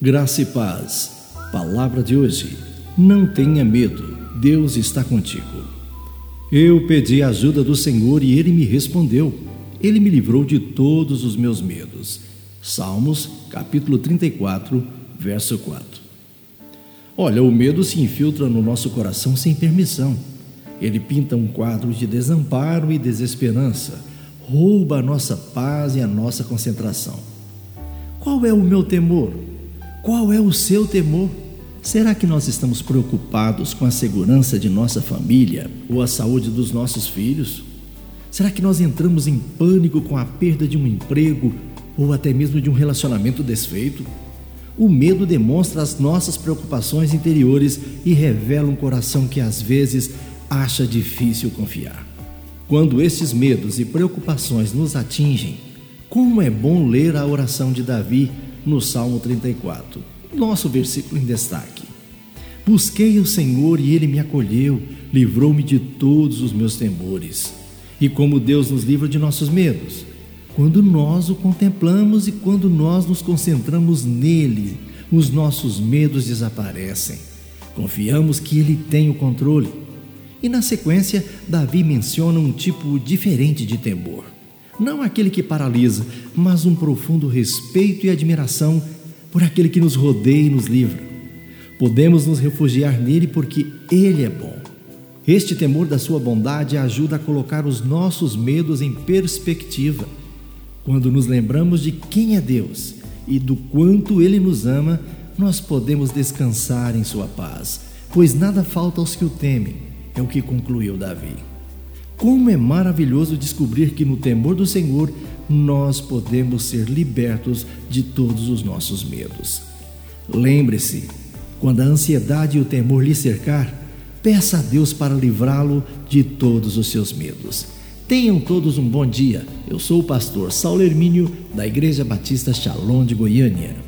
Graça e paz. Palavra de hoje. Não tenha medo, Deus está contigo. Eu pedi a ajuda do Senhor e ele me respondeu. Ele me livrou de todos os meus medos. Salmos, capítulo 34, verso 4. Olha, o medo se infiltra no nosso coração sem permissão. Ele pinta um quadro de desamparo e desesperança, rouba a nossa paz e a nossa concentração. Qual é o meu temor? Qual é o seu temor? Será que nós estamos preocupados com a segurança de nossa família ou a saúde dos nossos filhos? Será que nós entramos em pânico com a perda de um emprego ou até mesmo de um relacionamento desfeito? O medo demonstra as nossas preocupações interiores e revela um coração que às vezes acha difícil confiar. Quando estes medos e preocupações nos atingem, como é bom ler a oração de Davi no Salmo 34, nosso versículo em destaque. Busquei o Senhor e ele me acolheu, livrou-me de todos os meus temores. E como Deus nos livra de nossos medos? Quando nós o contemplamos e quando nós nos concentramos nele, os nossos medos desaparecem. Confiamos que ele tem o controle. E na sequência, Davi menciona um tipo diferente de temor não aquele que paralisa, mas um profundo respeito e admiração por aquele que nos rodeia e nos livra. Podemos nos refugiar nele porque ele é bom. Este temor da sua bondade ajuda a colocar os nossos medos em perspectiva. Quando nos lembramos de quem é Deus e do quanto ele nos ama, nós podemos descansar em sua paz, pois nada falta aos que o temem, é o que concluiu Davi. Como é maravilhoso descobrir que no temor do Senhor nós podemos ser libertos de todos os nossos medos. Lembre-se, quando a ansiedade e o temor lhe cercar, peça a Deus para livrá-lo de todos os seus medos. Tenham todos um bom dia. Eu sou o pastor Saulo Hermínio, da Igreja Batista Shalom de Goiânia.